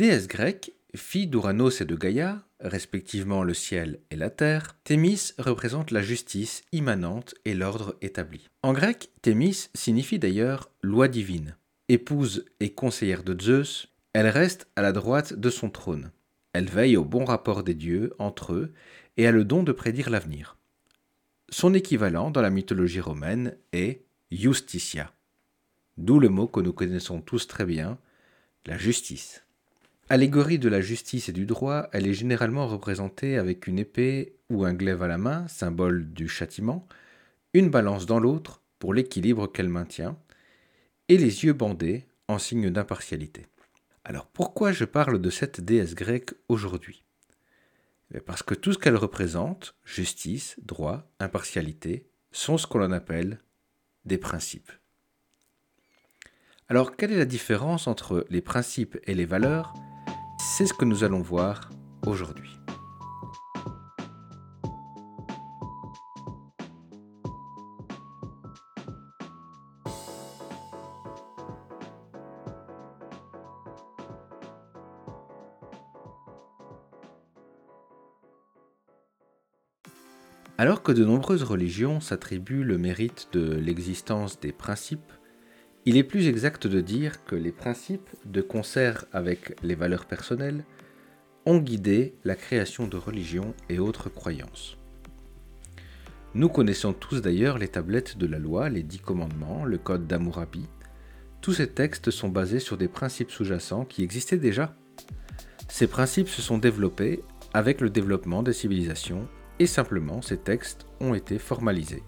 Déesse grecque, fille d'Ouranos et de Gaïa, respectivement le ciel et la terre, Thémis représente la justice immanente et l'ordre établi. En grec, Thémis signifie d'ailleurs loi divine. Épouse et conseillère de Zeus, elle reste à la droite de son trône. Elle veille au bon rapport des dieux entre eux et a le don de prédire l'avenir. Son équivalent dans la mythologie romaine est Justitia, d'où le mot que nous connaissons tous très bien, la justice. Allégorie de la justice et du droit, elle est généralement représentée avec une épée ou un glaive à la main, symbole du châtiment, une balance dans l'autre pour l'équilibre qu'elle maintient, et les yeux bandés en signe d'impartialité. Alors pourquoi je parle de cette déesse grecque aujourd'hui? Eh Parce que tout ce qu'elle représente, justice, droit, impartialité, sont ce qu'on appelle des principes. Alors quelle est la différence entre les principes et les valeurs? C'est ce que nous allons voir aujourd'hui. Alors que de nombreuses religions s'attribuent le mérite de l'existence des principes, il est plus exact de dire que les principes, de concert avec les valeurs personnelles, ont guidé la création de religions et autres croyances. Nous connaissons tous d'ailleurs les tablettes de la loi, les dix commandements, le code d'Amourabi. Tous ces textes sont basés sur des principes sous-jacents qui existaient déjà. Ces principes se sont développés avec le développement des civilisations et simplement ces textes ont été formalisés.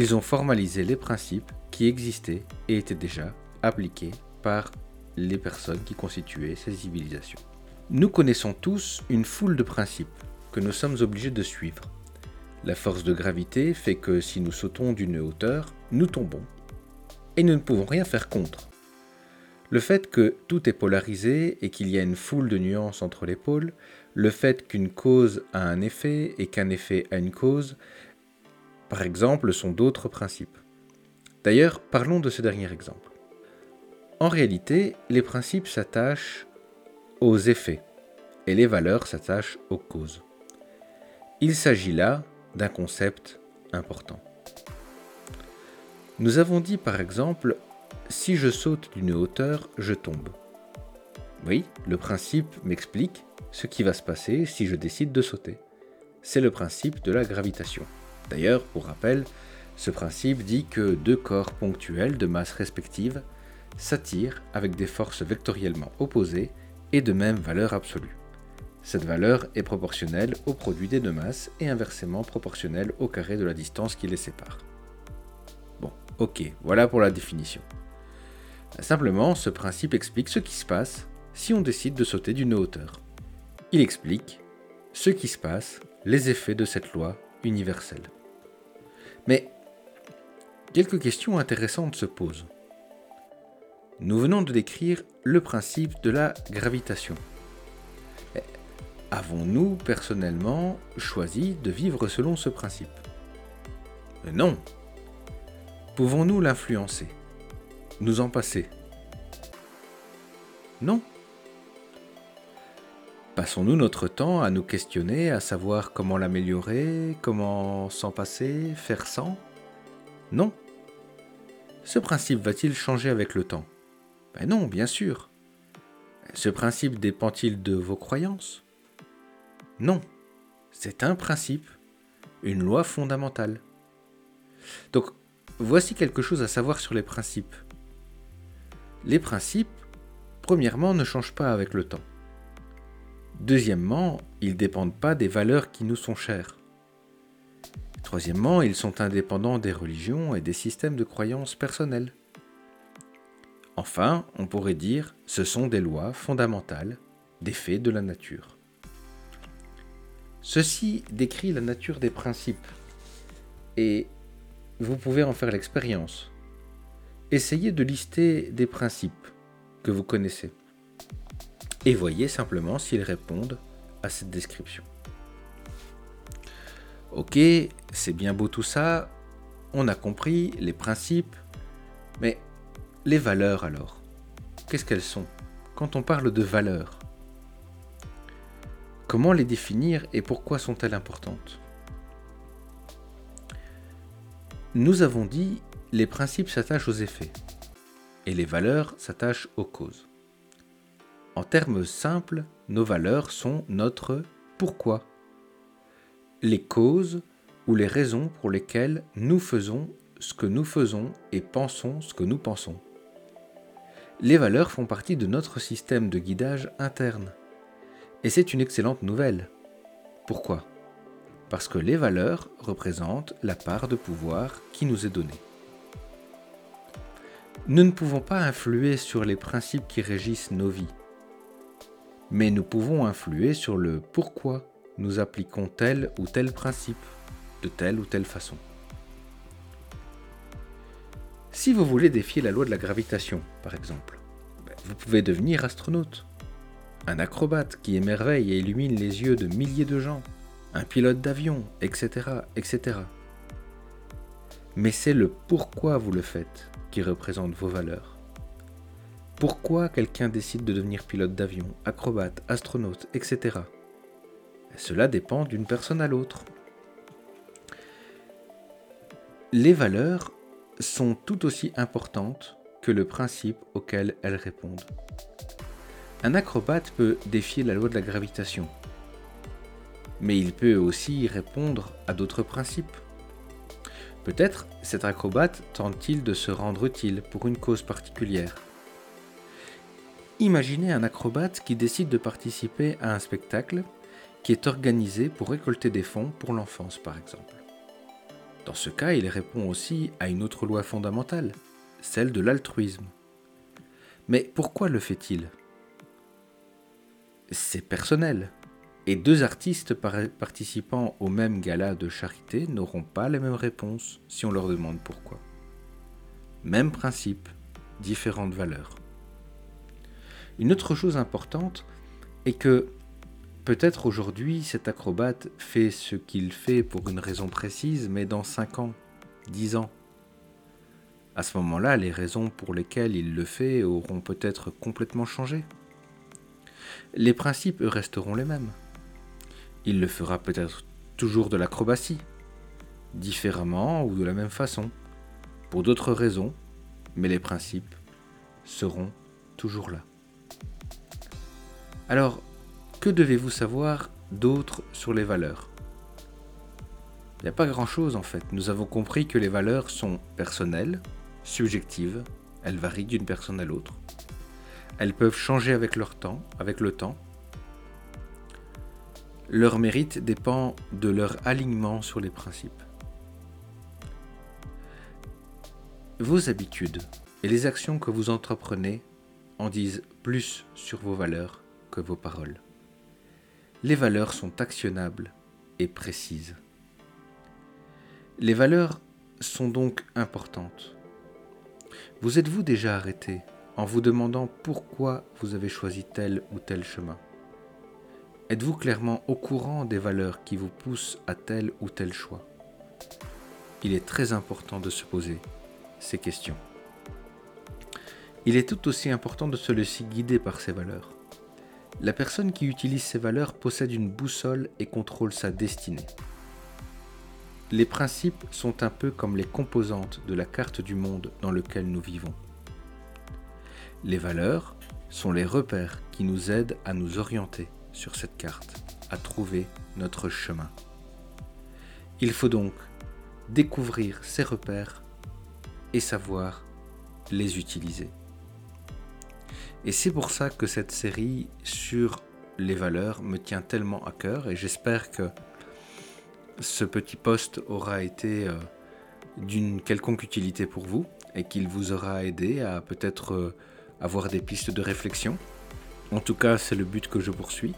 Ils ont formalisé les principes qui existaient et étaient déjà appliqués par les personnes qui constituaient ces civilisations. Nous connaissons tous une foule de principes que nous sommes obligés de suivre. La force de gravité fait que si nous sautons d'une hauteur, nous tombons. Et nous ne pouvons rien faire contre. Le fait que tout est polarisé et qu'il y a une foule de nuances entre les pôles, le fait qu'une cause a un effet et qu'un effet a une cause, par exemple, sont d'autres principes. D'ailleurs, parlons de ce dernier exemple. En réalité, les principes s'attachent aux effets et les valeurs s'attachent aux causes. Il s'agit là d'un concept important. Nous avons dit par exemple, si je saute d'une hauteur, je tombe. Oui, le principe m'explique ce qui va se passer si je décide de sauter. C'est le principe de la gravitation. D'ailleurs, pour rappel, ce principe dit que deux corps ponctuels de masse respective s'attirent avec des forces vectoriellement opposées et de même valeur absolue. Cette valeur est proportionnelle au produit des deux masses et inversement proportionnelle au carré de la distance qui les sépare. Bon, ok, voilà pour la définition. Simplement, ce principe explique ce qui se passe si on décide de sauter d'une hauteur. Il explique ce qui se passe, les effets de cette loi universelle. Mais quelques questions intéressantes se posent. Nous venons de décrire le principe de la gravitation. Avons-nous personnellement choisi de vivre selon ce principe? Non. Pouvons-nous l'influencer? Nous en passer? Non. Passons-nous notre temps à nous questionner, à savoir comment l'améliorer, comment s'en passer, faire sans? Non. Ce principe va-t-il changer avec le temps? Ben non, bien sûr. Ce principe dépend-il de vos croyances? Non. C'est un principe, une loi fondamentale. Donc, voici quelque chose à savoir sur les principes. Les principes, premièrement, ne changent pas avec le temps. Deuxièmement, ils ne dépendent pas des valeurs qui nous sont chères. Troisièmement, ils sont indépendants des religions et des systèmes de croyances personnelles. Enfin, on pourrait dire ce sont des lois fondamentales, des faits de la nature. Ceci décrit la nature des principes et vous pouvez en faire l'expérience. Essayez de lister des principes que vous connaissez et voyez simplement s'ils répondent à cette description. Ok, c'est bien beau tout ça, on a compris les principes, mais les valeurs alors, qu'est-ce qu'elles sont? Quand on parle de valeurs Comment les définir et pourquoi sont-elles importantes? Nous avons dit les principes s'attachent aux effets et les valeurs s'attachent aux causes. En termes simples, nos valeurs sont notre pourquoi. Les causes ou les raisons pour lesquelles nous faisons ce que nous faisons et pensons ce que nous pensons. Les valeurs font partie de notre système de guidage interne. Et c'est une excellente nouvelle. Pourquoi? Parce que les valeurs représentent la part de pouvoir qui nous est donnée. Nous ne pouvons pas influer sur les principes qui régissent nos vies, mais nous pouvons influer sur le pourquoi nous appliquons tel ou tel principe de telle ou telle façon. Si vous voulez défier la loi de la gravitation, par exemple, ben, vous pouvez devenir astronaute, un acrobate qui émerveille et illumine les yeux de milliers de gens, un pilote d'avion, etc., etc. Mais c'est le pourquoi vous le faites qui représente vos valeurs. Pourquoi quelqu'un décide de devenir pilote d'avion, acrobate, astronaute, etc. Cela dépend d'une personne à l'autre. Les valeurs sont tout aussi importantes que le principe auquel elles répondent. Un acrobate peut défier la loi de la gravitation, mais il peut aussi répondre à d'autres principes. Peut-être cet acrobate tente-t-il de se rendre utile pour une cause particulière. Imaginez un acrobate qui décide de participer à un spectacle qui est organisé pour récolter des fonds pour l'enfance par exemple. Dans ce cas, il répond aussi à une autre loi fondamentale, celle de l'altruisme. Mais pourquoi le fait-il? C'est personnel. Et deux artistes participant au même gala de charité n'auront pas les mêmes réponses si on leur demande pourquoi. Même principe, différentes valeurs. Une autre chose importante est que peut-être aujourd'hui cet acrobate fait ce qu'il fait pour une raison précise, mais dans 5 ans, 10 ans, à ce moment-là, les raisons pour lesquelles il le fait auront peut-être complètement changé. Les principes, resteront les mêmes. Il le fera peut-être toujours de l'acrobatie, différemment ou de la même façon, pour d'autres raisons, mais les principes seront toujours là. Alors, que devez-vous savoir d'autre sur les valeurs? Il n'y a pas grand-chose en fait. Nous avons compris que les valeurs sont personnelles, subjectives, elles varient d'une personne à l'autre. Elles peuvent changer avec leur temps, avec le temps, leur mérite dépend de leur alignement sur les principes. Vos habitudes et les actions que vous entreprenez en disent plus sur vos valeurs vos paroles. Les valeurs sont actionnables et précises. Les valeurs sont donc importantes. Vous êtes-vous déjà arrêté en vous demandant pourquoi vous avez choisi tel ou tel chemin? Êtes-vous clairement au courant des valeurs qui vous poussent à tel ou tel choix? Il est très important de se poser ces questions. Il est tout aussi important de se laisser guider par ces valeurs. La personne qui utilise ces valeurs possède une boussole et contrôle sa destinée. Les principes sont un peu comme les composantes de la carte du monde dans lequel nous vivons. Les valeurs sont les repères qui nous aident à nous orienter sur cette carte à trouver notre chemin. Il faut donc découvrir ces repères et savoir les utiliser. Et c'est pour ça que cette série sur les valeurs me tient tellement à cœur et j'espère que ce petit post aura été euh, d'une quelconque utilité pour vous et qu'il vous aura aidé à peut-être euh, avoir des pistes de réflexion. En tout cas, c'est le but que je poursuis.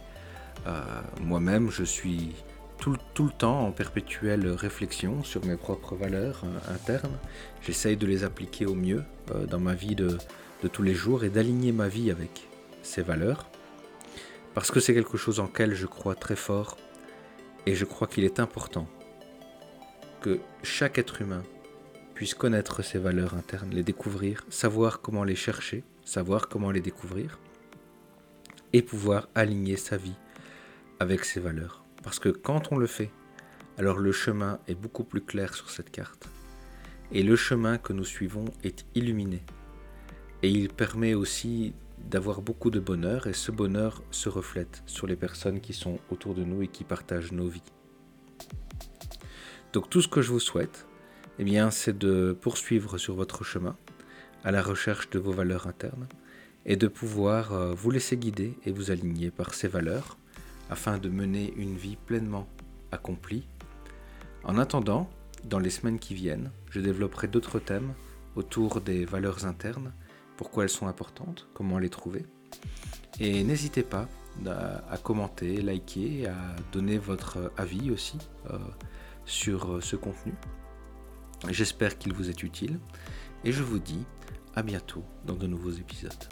Euh, moi-même, je suis tout, le temps en perpétuelle réflexion sur mes propres valeurs internes. J'essaye de les appliquer au mieux dans ma vie de, tous les jours et d'aligner ma vie avec ces valeurs. Parce que c'est quelque chose en quel je crois très fort et je crois qu'il est important que chaque être humain puisse connaître ses valeurs internes, les découvrir, savoir comment les chercher, savoir comment les découvrir et pouvoir aligner sa vie avec ses valeurs. Parce que quand on le fait, alors le chemin est beaucoup plus clair sur cette carte. Et le chemin que nous suivons est illuminé. Et il permet aussi d'avoir beaucoup de bonheur et ce bonheur se reflète sur les personnes qui sont autour de nous et qui partagent nos vies. Donc tout ce que je vous souhaite, eh bien, c'est de poursuivre sur votre chemin à la recherche de vos valeurs internes et de pouvoir euh, vous laisser guider et vous aligner par ces valeurs afin de mener une vie pleinement accomplie. En attendant, dans les semaines qui viennent, je développerai d'autres thèmes autour des valeurs internes, pourquoi elles sont importantes, comment les trouver. Et n'hésitez pas à, commenter, liker, à donner votre avis aussi euh, sur euh, ce contenu. J'espère qu'il vous est utile et je vous dis à bientôt dans de nouveaux épisodes.